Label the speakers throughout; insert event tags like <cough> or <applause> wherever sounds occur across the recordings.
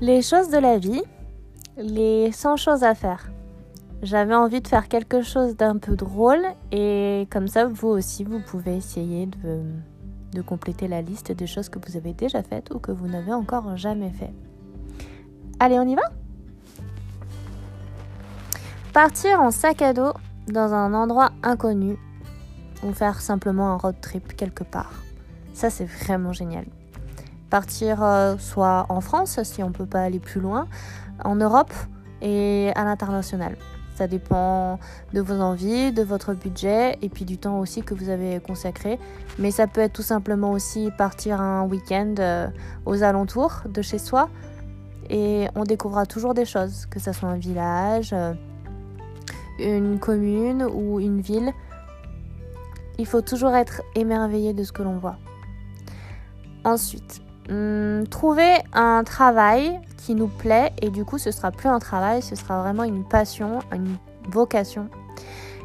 Speaker 1: Les choses de la vie, les 100 choses à faire. J'avais envie de faire quelque chose d'un peu drôle et comme ça, vous aussi, vous pouvez essayer de, compléter la liste des choses que vous avez déjà faites ou que vous n'avez encore jamais fait. Allez, on y va? Partir en sac à dos dans un endroit inconnu ou faire simplement un road trip quelque part. Ça, c'est vraiment génial. Partir euh, soit en France, si on ne peut pas aller plus loin, en Europe et à l'international. Ça dépend de vos envies, de votre budget et puis du temps aussi que vous avez consacré. Mais ça peut être tout simplement aussi partir un week-end euh, aux alentours de chez soi et on découvrira toujours des choses, que ce soit un village, euh, une commune ou une ville. Il faut toujours être émerveillé de ce que l'on voit. Ensuite, hum, trouver un travail qui nous plaît et du coup ce sera plus un travail, ce sera vraiment une passion, une vocation.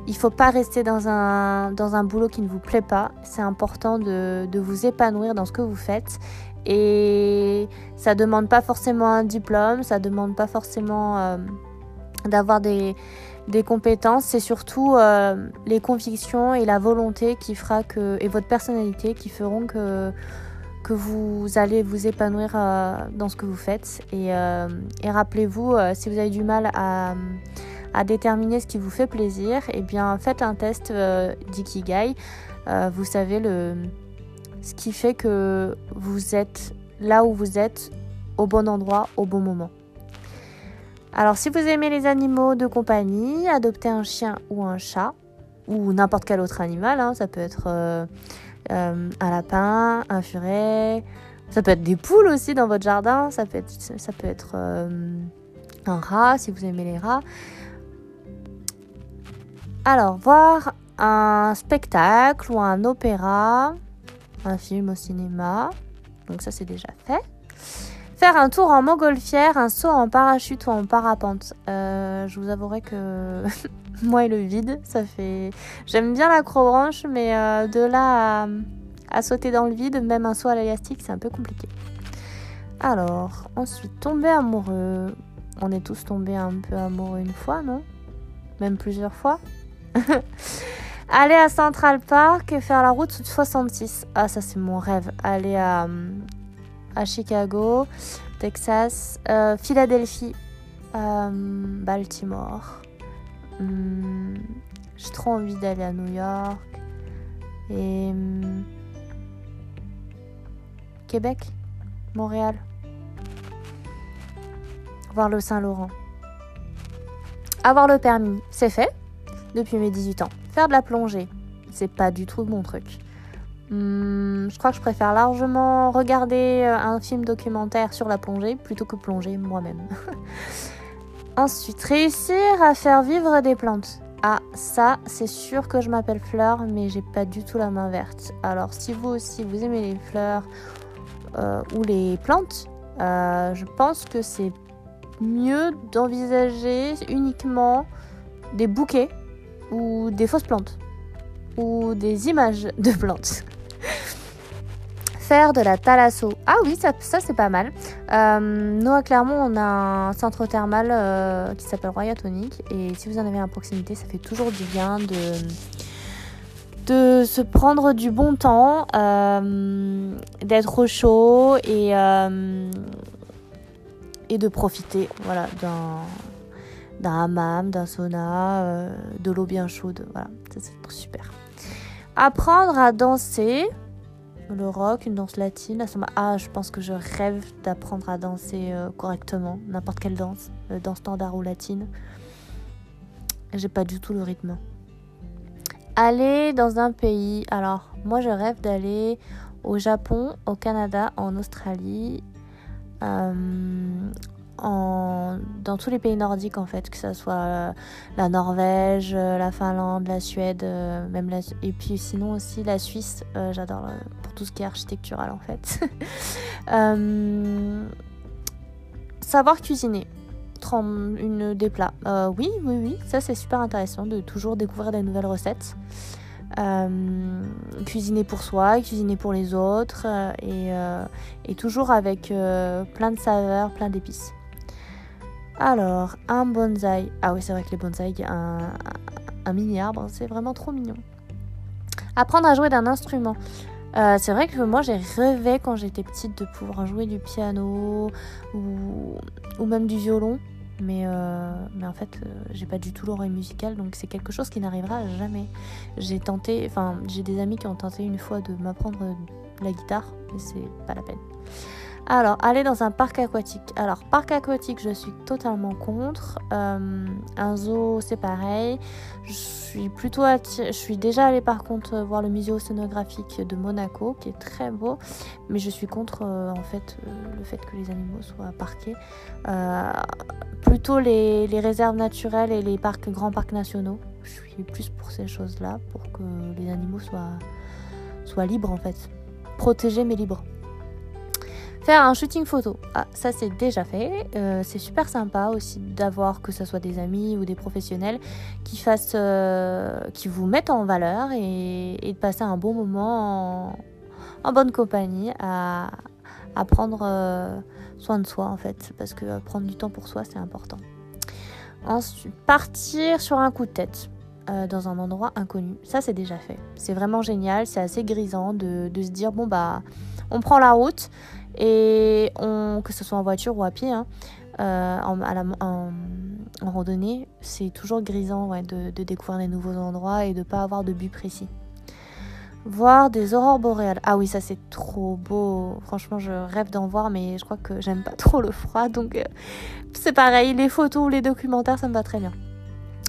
Speaker 1: Il faut pas rester dans un, dans un boulot qui ne vous plaît pas. C'est important de, de, vous épanouir dans ce que vous faites. Et ça demande pas forcément un diplôme, ça demande pas forcément euh, d'avoir des, des, compétences. C'est surtout euh, les convictions et la volonté qui fera que, et votre personnalité qui feront que que vous allez vous épanouir euh, dans ce que vous faites. Et, euh, rappelez-vous, euh, si vous avez du mal à, déterminer ce qui vous fait plaisir, eh bien faites un test d'Ikigai. vous savez le, ce qui fait que vous êtes là où vous êtes, au bon endroit, au bon moment. Alors si vous aimez les animaux de compagnie, adoptez un chien ou un chat, ou n'importe quel autre animal, hein. ça peut être un lapin, un furet. Ça peut être des poules aussi dans votre jardin. Ça peut être, ça peut être euh, un rat si vous aimez les rats. Alors, voir un spectacle ou un opéra, un film au cinéma. Donc ça c'est déjà fait. Faire un tour en montgolfière, un saut en parachute ou en parapente. Euh, je vous avouerai que <laughs> moi et le vide, ça fait. J'aime bien l'acrobranche, mais euh, de là à, sauter dans le vide, même un saut à l'élastique, c'est un peu compliqué. Alors, ensuite, tomber amoureux. On est tous tombés un peu amoureux une fois, non? Même plusieurs fois? <laughs> Aller à Central Park et faire la route 66. Ah, ça, c'est mon rêve. Aller à, à Chicago, Texas, euh, Philadelphie, euh, Baltimore. Hmm, j'ai trop envie d'aller à New York. Et. Hmm, Québec Montréal Voir le Saint-Laurent. Avoir le permis, c'est fait depuis mes 18 ans. Faire de la plongée, c'est pas du tout mon truc. Hmm, je crois que je préfère largement regarder euh, un film documentaire sur la plongée plutôt que plonger moi-même. <laughs> Ensuite, réussir à faire vivre des plantes. Ah, ça, c'est sûr que je m'appelle Fleur, mais j'ai pas du tout la main verte. Alors, si vous aussi vous aimez les fleurs euh, ou les plantes, euh, je pense que c'est mieux d'envisager uniquement des bouquets ou des fausses plantes ou des images de plantes <laughs> faire de la thalasso. Ah oui, ça, c'est pas mal. Euh, nous à Clermont, on a un centre thermal euh, qui s'appelle Roya Tonic. Et si vous en avez à proximité, ça fait toujours du bien de, de se prendre du bon temps, euh, d'être au chaud et, et de profiter voilà, d'un d'un hammam, d'un sauna, de l'eau bien chaude. Voilà, ça c'est super. Apprendre à danser le rock, une danse latine. Ah, je pense que je rêve d'apprendre à danser euh, correctement, n'importe quelle danse, euh, danse standard ou latine. J'ai pas du tout le rythme. Aller dans un pays. Alors, moi, je rêve d'aller au Japon, au Canada, en Australie, euh, dans tous les pays nordiques en fait, que ce soit la Norvège, la Finlande, la Suède, même la... et puis sinon aussi la Suisse, j'adore tout ce qui est architectural en fait. <laughs> savoir cuisiner, une des plats. oui, oui, oui, ça c'est super intéressant de toujours découvrir des nouvelles recettes. Euh, cuisiner pour soi, cuisiner pour les autres et, toujours avec plein de saveurs, plein d'épices. Alors, un bonsaï. Ah oui, c'est vrai que les bonsaïs, un, mini arbre, c'est vraiment trop mignon. Apprendre à jouer d'un instrument. Euh, c'est vrai que moi j'ai rêvé quand j'étais petite de pouvoir jouer du piano ou, même du violon. Mais, euh, mais en fait, euh, j'ai pas du tout l'oreille musicale, donc c'est quelque chose qui n'arrivera jamais. J'ai tenté, enfin, j'ai des amis qui ont tenté une fois de m'apprendre la guitare, mais c'est pas la peine. Alors, aller dans un parc aquatique. Alors, parc aquatique, je suis totalement contre. Euh, un zoo, c'est pareil. Je suis plutôt Je suis déjà allée par contre voir le musée océanographique de Monaco, qui est très beau. Mais je suis contre euh, en fait euh, le fait que les animaux soient parqués. plutôt les, les, réserves naturelles et les parcs, grands parcs nationaux. Je suis plus pour ces choses-là, pour que les animaux soient, soient libres en fait. Protégés mais libres. Faire un shooting photo, ah, ça c'est déjà fait. Euh, c'est super sympa aussi d'avoir que ce soit des amis ou des professionnels qui fassent, euh, qui vous mettent en valeur et, de passer un bon moment en, bonne compagnie à, prendre euh, soin de soi en fait, parce que prendre du temps pour soi c'est important. Ensuite, partir sur un coup de tête. dans un endroit inconnu. Ça, c'est déjà fait. C'est vraiment génial, c'est assez grisant de, de, se dire bon, bah, on prend la route et que ce soit en voiture ou à pied, hein, euh, en, en, randonnée, c'est toujours grisant de, découvrir des nouveaux endroits et de ne pas avoir de but précis. Voir des aurores boréales. Ah oui, ça c'est trop beau. Franchement, je rêve d'en voir, mais je crois que j'aime pas trop le froid. Donc euh, c'est pareil, les photos ou les documentaires, ça me va très bien.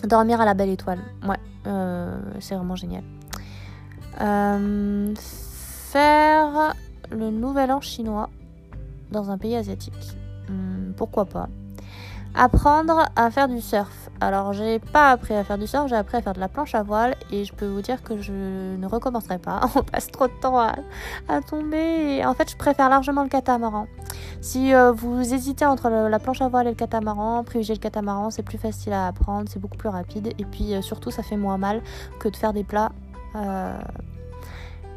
Speaker 1: Dormir à la belle étoile. Ouais, euh, c'est vraiment génial. faire le nouvel an chinois dans un pays asiatique. Hmm, pourquoi pas Apprendre à faire du surf. Alors, j'ai pas appris à faire du surf, j'ai appris à faire de la planche à voile et je peux vous dire que je ne recommencerai pas. <laughs> On passe trop de temps à, tomber en fait, je préfère largement le catamaran. Si euh, vous hésitez entre la planche à voile et le catamaran, privilégiez le catamaran, c'est plus facile à apprendre, c'est beaucoup plus rapide et puis euh, surtout, ça fait moins mal que de faire des plats. Euh,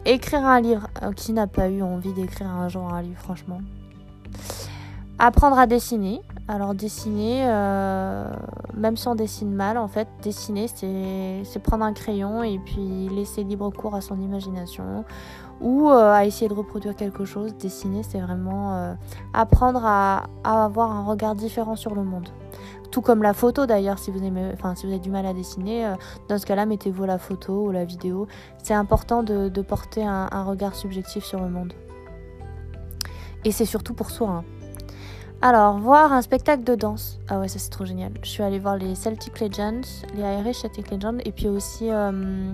Speaker 1: écrire un livre. qui n'a pas eu envie d'écrire un jour un livre, franchement Apprendre à dessiner. Alors dessiner, euh, même si on dessine mal, en fait, dessiner, c'est prendre un crayon et puis laisser libre cours à son imagination ou euh, à essayer de reproduire quelque chose. Dessiner, c'est vraiment euh, apprendre à, avoir un regard différent sur le monde. Comme la photo d'ailleurs, si vous aimez, enfin si vous avez du mal à dessiner, dans ce cas-là, mettez-vous la photo ou la vidéo. C'est important de, porter un regard subjectif sur le monde. Et c'est surtout pour soi. Hein. Alors, voir un spectacle de danse. Ah ouais, ça c'est trop génial. Je suis allée voir les Celtic Legends, les Irish Celtic Legends, et puis aussi euh,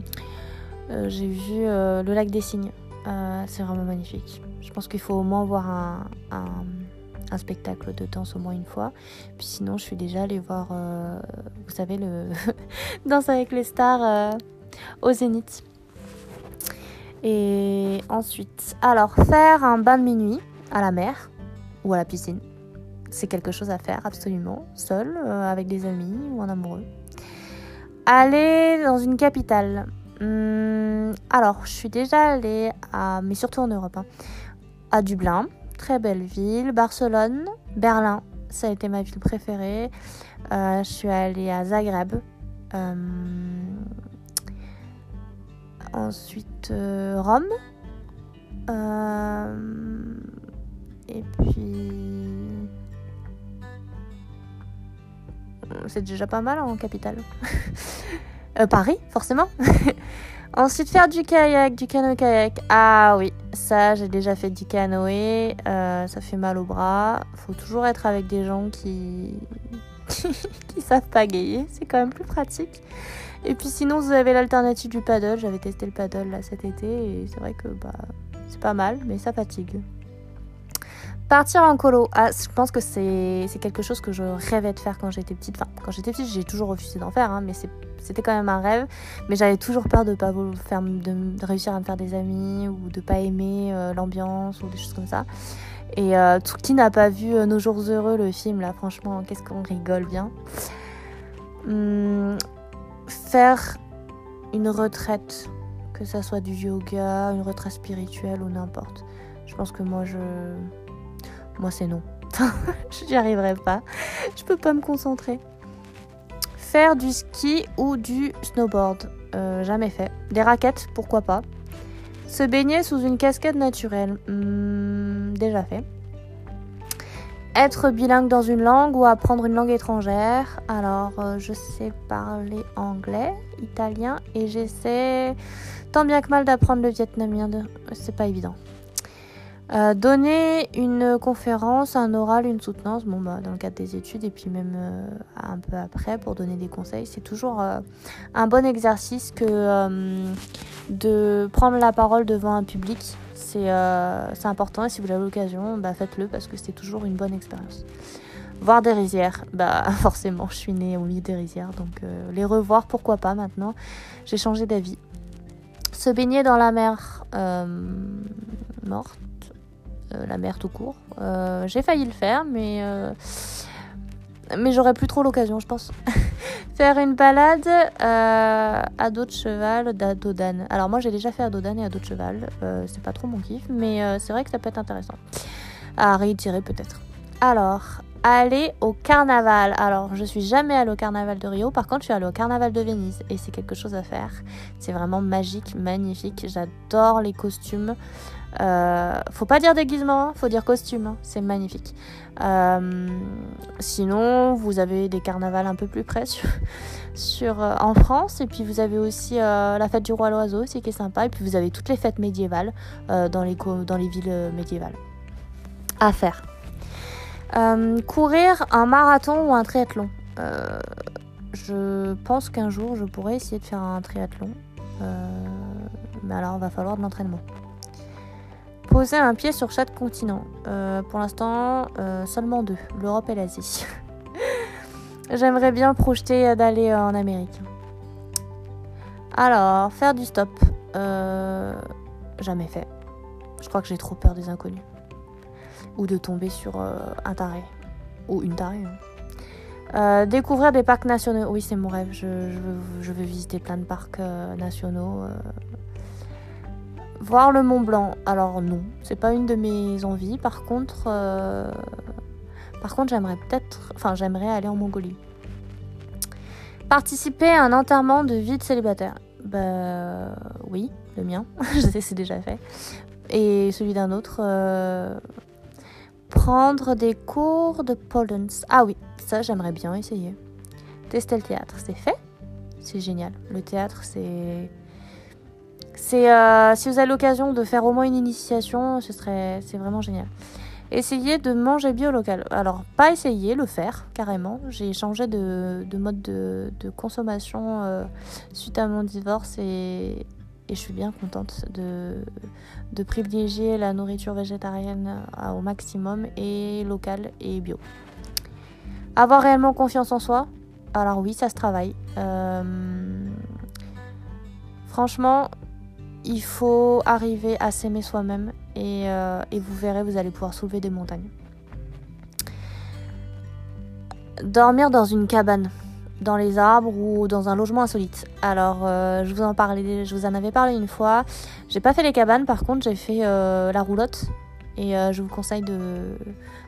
Speaker 1: euh, j'ai vu euh, le lac des cygnes. c'est vraiment magnifique. Je pense qu'il faut au moins voir un, spectacle de danse au moins une fois. Puis sinon, je suis déjà allée voir, vous savez, le <laughs> Danse avec les stars au Zénith. Et ensuite, alors faire un bain de minuit à la mer ou à la piscine. C'est quelque chose à faire absolument, seul, euh, avec des amis ou en amoureux. Aller dans une capitale. Hmm, alors, je suis déjà allée à, mais surtout en Europe, hein, à Dublin, très belle ville, Barcelone, Berlin, ça a été ma ville préférée. Euh, je suis allée à Zagreb. Euh, ensuite, Rome. Et puis... C'est déjà pas mal en capitale. <laughs> Euh, Paris, forcément. <laughs> Ensuite, faire du kayak, du canoë-kayak. Ah oui, ça, j'ai déjà fait du canoë. Euh, ça fait mal au bras. Faut toujours être avec des gens qui, <laughs> qui savent pagayer. C'est quand même plus pratique. Et puis sinon, vous avez l'alternative du paddle. J'avais testé le paddle là cet été et c'est vrai que bah, c'est pas mal, mais ça fatigue. Partir en colo, ah, je pense que c'est quelque chose que je rêvais de faire quand j'étais petite. Enfin, quand j'étais petite, j'ai toujours refusé d'en faire, hein, mais c'était quand même un rêve. Mais j'avais toujours peur de pas faire, de, réussir à me faire des amis ou de pas aimer euh, l'ambiance ou des choses comme ça. Et euh, qui n'a pas vu euh, Nos jours heureux, le film, là, franchement, qu'est-ce qu'on rigole bien. Hum, faire une retraite Que ça soit du yoga, une retraite spirituelle ou n'importe. Je pense que moi, je. Moi, c'est non. <laughs> je n'y arriverai pas. Je peux pas me concentrer. Faire du ski ou du snowboard. Euh, jamais fait. Des raquettes, pourquoi pas. Se baigner sous une cascade naturelle. Hmm, déjà fait. Être bilingue dans une langue ou apprendre une langue étrangère. Alors, euh, je sais parler anglais, italien et j'essaie tant bien que mal d'apprendre le vietnamien. C'est pas évident. Euh, donner une conférence, un oral, une soutenance, bon bah dans le cadre des études et puis même euh, un peu après pour donner des conseils, c'est toujours un bon exercice que de prendre la parole devant un public euh, c'est important et si vous avez l'occasion, bah, faites-le parce que c'est toujours une bonne expérience. Voir des rizières, bah <laughs> forcément, je suis née au milieu des rizières, donc euh, les revoir, pourquoi pas maintenant. J'ai changé d'avis. Se baigner dans la mer euh, morte, la mer tout court. J'ai failli le faire, mais mais j'aurais plus trop l'occasion, je pense. <laughs> Faire une balade euh, à dos de cheval d'Adodan. Alors moi j'ai déjà fait à Dodan et à dos de cheval. Euh, c'est pas trop mon kiff, mais euh, c'est vrai que ça peut être intéressant. À réitérer peut-être. Alors, aller au carnaval. Alors, je suis jamais allée au carnaval de Rio. Par contre, je suis allée au carnaval de Venise et c'est quelque chose à faire. C'est vraiment magique, magnifique. J'adore les costumes. Euh, faut pas dire déguisement, hein, faut dire costume, hein. c'est magnifique. Euh, sinon, vous avez des carnavals un peu plus près <laughs> euh, en France, et puis vous avez aussi la fête du roi l'oiseau aussi qui est sympa, et puis vous avez toutes les fêtes médiévales dans, les dans les villes médiévales à faire. Courir un marathon ou un triathlon. je pense qu'un jour je pourrais essayer de faire un triathlon, mais alors il va falloir de l'entraînement. Poser un pied sur chaque continent. Euh, pour l'instant, euh, seulement deux, l'Europe et l'Asie. <laughs> J'aimerais bien projeter d'aller en Amérique. Alors, faire du stop. Euh, jamais fait. Je crois que j'ai trop peur des inconnus. Ou de tomber sur un taré. Ou une tarée. Hein. découvrir des parcs nationaux. Oui, c'est mon rêve. Je, veux, visiter plein de parcs nationaux. Voir le Mont Blanc, alors non, c'est pas une de mes envies. Par contre, euh, par contre, j'aimerais peut-être, enfin, j'aimerais aller en Mongolie. Participer à un enterrement de vie de célibataire. Bah oui, le mien, <laughs> je sais, c'est déjà fait. Et celui d'un autre. Prendre des cours de pole Ah oui, ça j'aimerais bien essayer. Tester le théâtre, c'est fait. C'est génial. Le théâtre, c'est c'est euh, si vous avez l'occasion de faire au moins une initiation, ce serait c'est vraiment génial. Essayez de manger bio local. Alors, pas essayer, le faire carrément. J'ai changé de, mode de, consommation euh, suite à mon divorce et, je suis bien contente de, privilégier la nourriture végétarienne euh, au maximum et locale et bio. Avoir réellement confiance en soi. Alors oui, ça se travaille. franchement, il faut arriver à s'aimer soi-même euh, et, vous verrez, vous allez pouvoir soulever des montagnes. Dormir dans une cabane, dans les arbres ou dans un logement insolite. Alors, euh, je vous en parlais, je vous en avais parlé une fois. J'ai pas fait les cabanes, par contre, j'ai fait euh, la roulotte et je vous conseille de,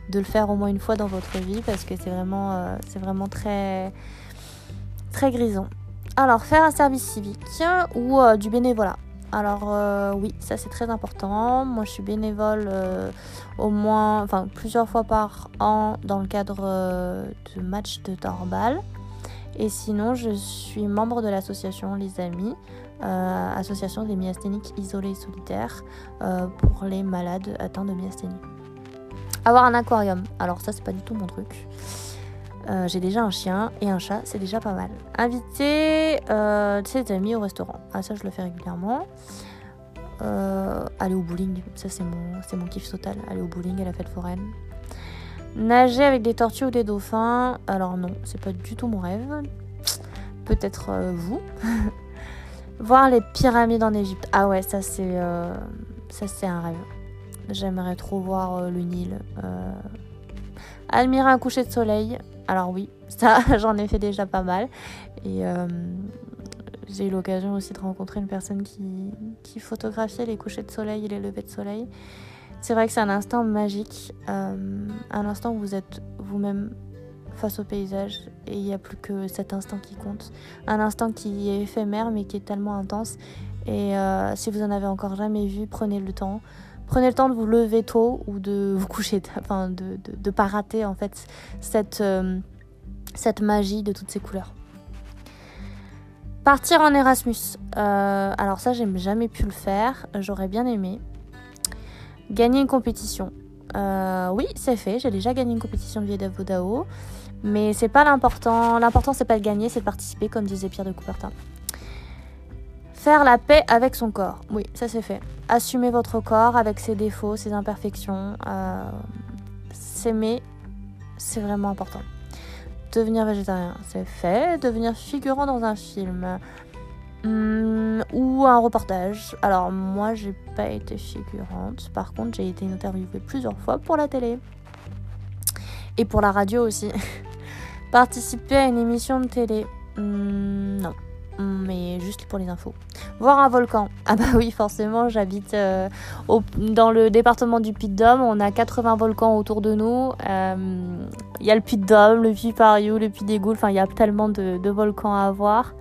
Speaker 1: de, le faire au moins une fois dans votre vie parce que c'est vraiment, c'est vraiment très, très grisant. Alors, faire un service civique ou du bénévolat. Alors euh, oui, ça c'est très important. Moi je suis bénévole euh, au moins, enfin plusieurs fois par an dans le cadre euh, de matchs de torbal. Et sinon je suis membre de l'association Les Amis, association des myasthéniques isolés et solitaires pour les malades atteints de myasthénie. Avoir un aquarium, alors ça c'est pas du tout mon truc. Euh, j'ai déjà un chien et un chat, c'est déjà pas mal. Inviter euh, ses amis au restaurant. Ah, ça, je le fais régulièrement. Euh, aller au bowling, ça, c'est mon, c'est mon kiff total. Aller au bowling à la fête foraine. Nager avec des tortues ou des dauphins. Alors, non, c'est pas du tout mon rêve. Peut-être vous. <laughs> Voir les pyramides en Égypte. Ah, ouais, ça, c'est, c'est un rêve. J'aimerais trop voir le Nil. Admirer un coucher de soleil. Alors oui, <laughs> ça j'en ai fait déjà pas mal. Et euh, j'ai eu l'occasion aussi de rencontrer une personne qui, qui photographiait les couchers de soleil et les levées de soleil. C'est vrai que c'est un instant magique, euh, un instant où vous êtes vous-même face au paysage et il n'y a plus que cet instant qui compte. Un instant qui est éphémère mais qui est tellement intense. Et euh, si vous en avez encore jamais vu, prenez le temps. Prenez le temps de vous lever tôt ou de <laughs> vous coucher, enfin de ne pas rater en fait cette, euh, cette magie de toutes ces couleurs. Partir en Erasmus. Alors ça, j'ai jamais pu le faire. J'aurais bien aimé. Gagner une compétition. oui, c'est fait. J'ai déjà gagné une compétition de Vieda Vodao. Mais c'est pas l'important. L'important, c'est pas de gagner, c'est de participer, comme disait Pierre de Coubertin. Faire la paix avec son corps. Oui, ça c'est fait. Assumer votre corps avec ses défauts, ses imperfections. Euh, S'aimer, c'est vraiment important. Devenir végétarien, c'est fait. Devenir figurant dans un film hmm, ou un reportage. Alors moi, j'ai pas été figurante. Par contre, j'ai été interviewée plusieurs fois pour la télé. Et pour la radio aussi. <laughs> Participer à une émission de télé. Hmm, non. Mais juste pour les infos. Voir un volcan. Ah bah oui, forcément, j'habite euh, dans le département du Puy-de-Dôme. On a 80 volcans autour de nous. Il euh, y a le Puy-de-Dôme, le Puy-Pariou, le Puy-des-Goules. Enfin, il y a tellement de, volcans à voir.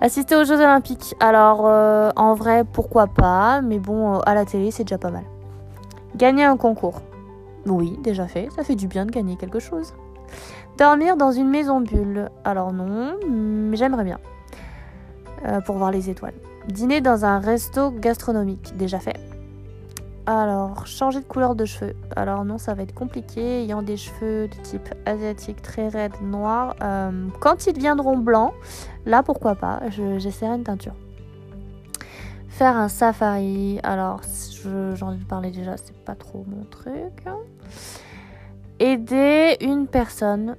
Speaker 1: Assister aux Jeux Olympiques. Alors, euh, en vrai, pourquoi pas. Mais bon, à la télé, c'est déjà pas mal. Gagner un concours. Oui, déjà fait. Ça fait du bien de gagner quelque chose. Dormir dans une maison bulle. Alors non, mais j'aimerais bien. Euh, pour voir les étoiles. Dîner dans un resto gastronomique. Déjà fait. Alors, changer de couleur de cheveux. Alors non, ça va être compliqué. Ayant des cheveux de type asiatique très raides, noirs. Euh, quand ils deviendront blancs, là pourquoi pas, j'essaierai une teinture. Faire un safari. Alors, j'en ai parlé déjà, c'est pas trop mon truc. Aider une personne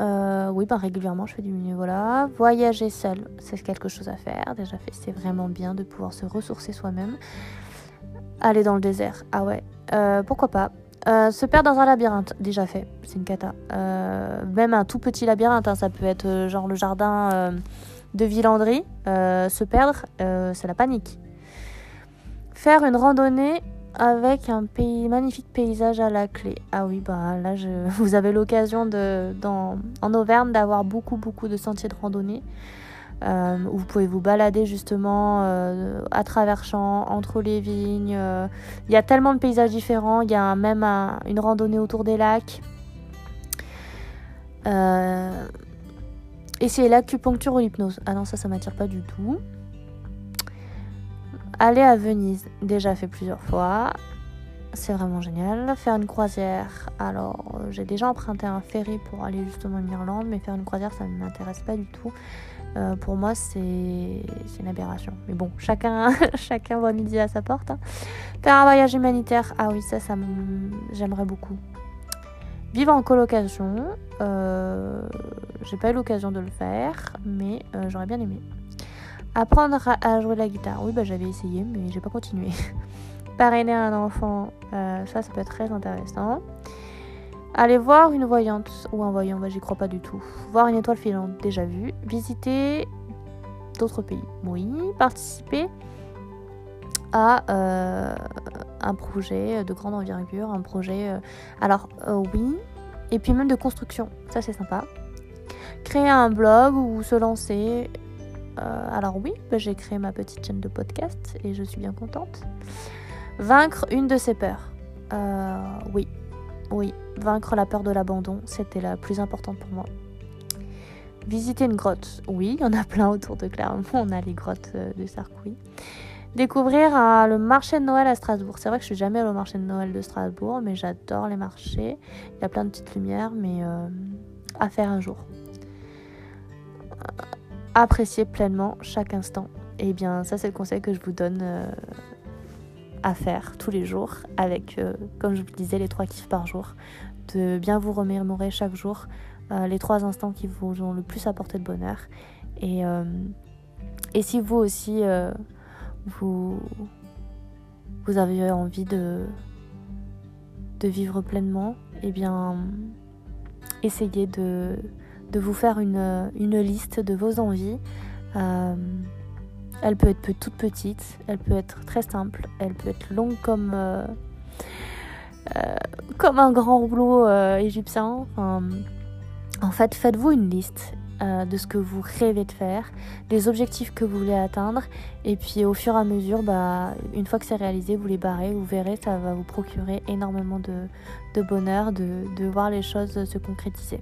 Speaker 1: euh, oui, ben, régulièrement, je fais du bénévolat. Voyager seul, c'est quelque chose à faire. Déjà fait, c'est vraiment bien de pouvoir se ressourcer soi-même. Aller dans le désert, ah ouais, euh, pourquoi pas. Euh, se perdre dans un labyrinthe, déjà fait, c'est une cata. même un tout petit labyrinthe, hein, ça peut être genre le jardin de Villandry. se perdre, c'est la panique. Faire une randonnée avec un pays, magnifique paysage à la clé. Ah oui, bah là, je, <laughs> vous avez l'occasion en Auvergne d'avoir beaucoup, beaucoup de sentiers de randonnée. Euh, où vous pouvez vous balader justement euh, à travers champs, entre les vignes. Euh. Il y a tellement de paysages différents. Il y a même une randonnée autour des lacs. et c'est l'acupuncture ou l'hypnose. Ah non, ça, ça m'attire pas du tout. Aller à Venise, déjà fait plusieurs fois. C'est vraiment génial. Faire une croisière, alors j'ai déjà emprunté un ferry pour aller justement en Irlande, mais faire une croisière ça ne m'intéresse pas du tout. Euh, pour moi c'est une aberration. Mais bon, chacun, <laughs> chacun voit midi à sa porte. Hein. Faire un voyage humanitaire, ah oui ça, ça j'aimerais beaucoup. Vivre en colocation, euh, j'ai pas eu l'occasion de le faire, mais euh, j'aurais bien aimé. Apprendre à jouer la guitare. Oui, bah j'avais essayé, mais j'ai pas continué. <laughs> Parrainer un enfant, ça, ça peut être très intéressant. Aller voir une voyante ou un voyant, bah j'y crois pas du tout. Voir une étoile filante, déjà vu. Visiter d'autres pays, oui. Participer à euh, un projet de grande envergure, un projet. Euh, alors, oui. Et puis même de construction, ça c'est sympa. Créer un blog ou se lancer euh, alors oui, bah, j'ai créé ma petite chaîne de podcast et je suis bien contente. Vaincre une de ses peurs. Euh, oui, oui, vaincre la peur de l'abandon, c'était la plus importante pour moi. Visiter une grotte, oui, il y en a plein autour de Clermont, on a les grottes euh, de Sarcouy. Découvrir le marché de Noël à Strasbourg. C'est vrai que je suis jamais allée au marché de Noël de Strasbourg, mais j'adore les marchés. Il y a plein de petites lumières, mais à faire un jour apprécier pleinement chaque instant. Et eh bien ça c'est le conseil que je vous donne euh, à faire tous les jours avec, euh, comme je vous disais, les trois kiffs par jour. De bien vous remémorer chaque jour euh, les trois instants qui vous ont le plus apporté de bonheur. Et, et si vous aussi, vous, vous avez envie de, de vivre pleinement, et eh bien essayez de de vous faire une, liste de vos envies. Elle peut être toute petite, elle peut être très simple, elle peut être longue comme, comme un grand rouleau égyptien. en fait, faites-vous une liste euh, de ce que vous rêvez de faire, des objectifs que vous voulez atteindre, et puis au fur et à mesure, bah, une fois que c'est réalisé, vous les barrez, vous verrez, ça va vous procurer énormément de, bonheur de voir les choses se concrétiser.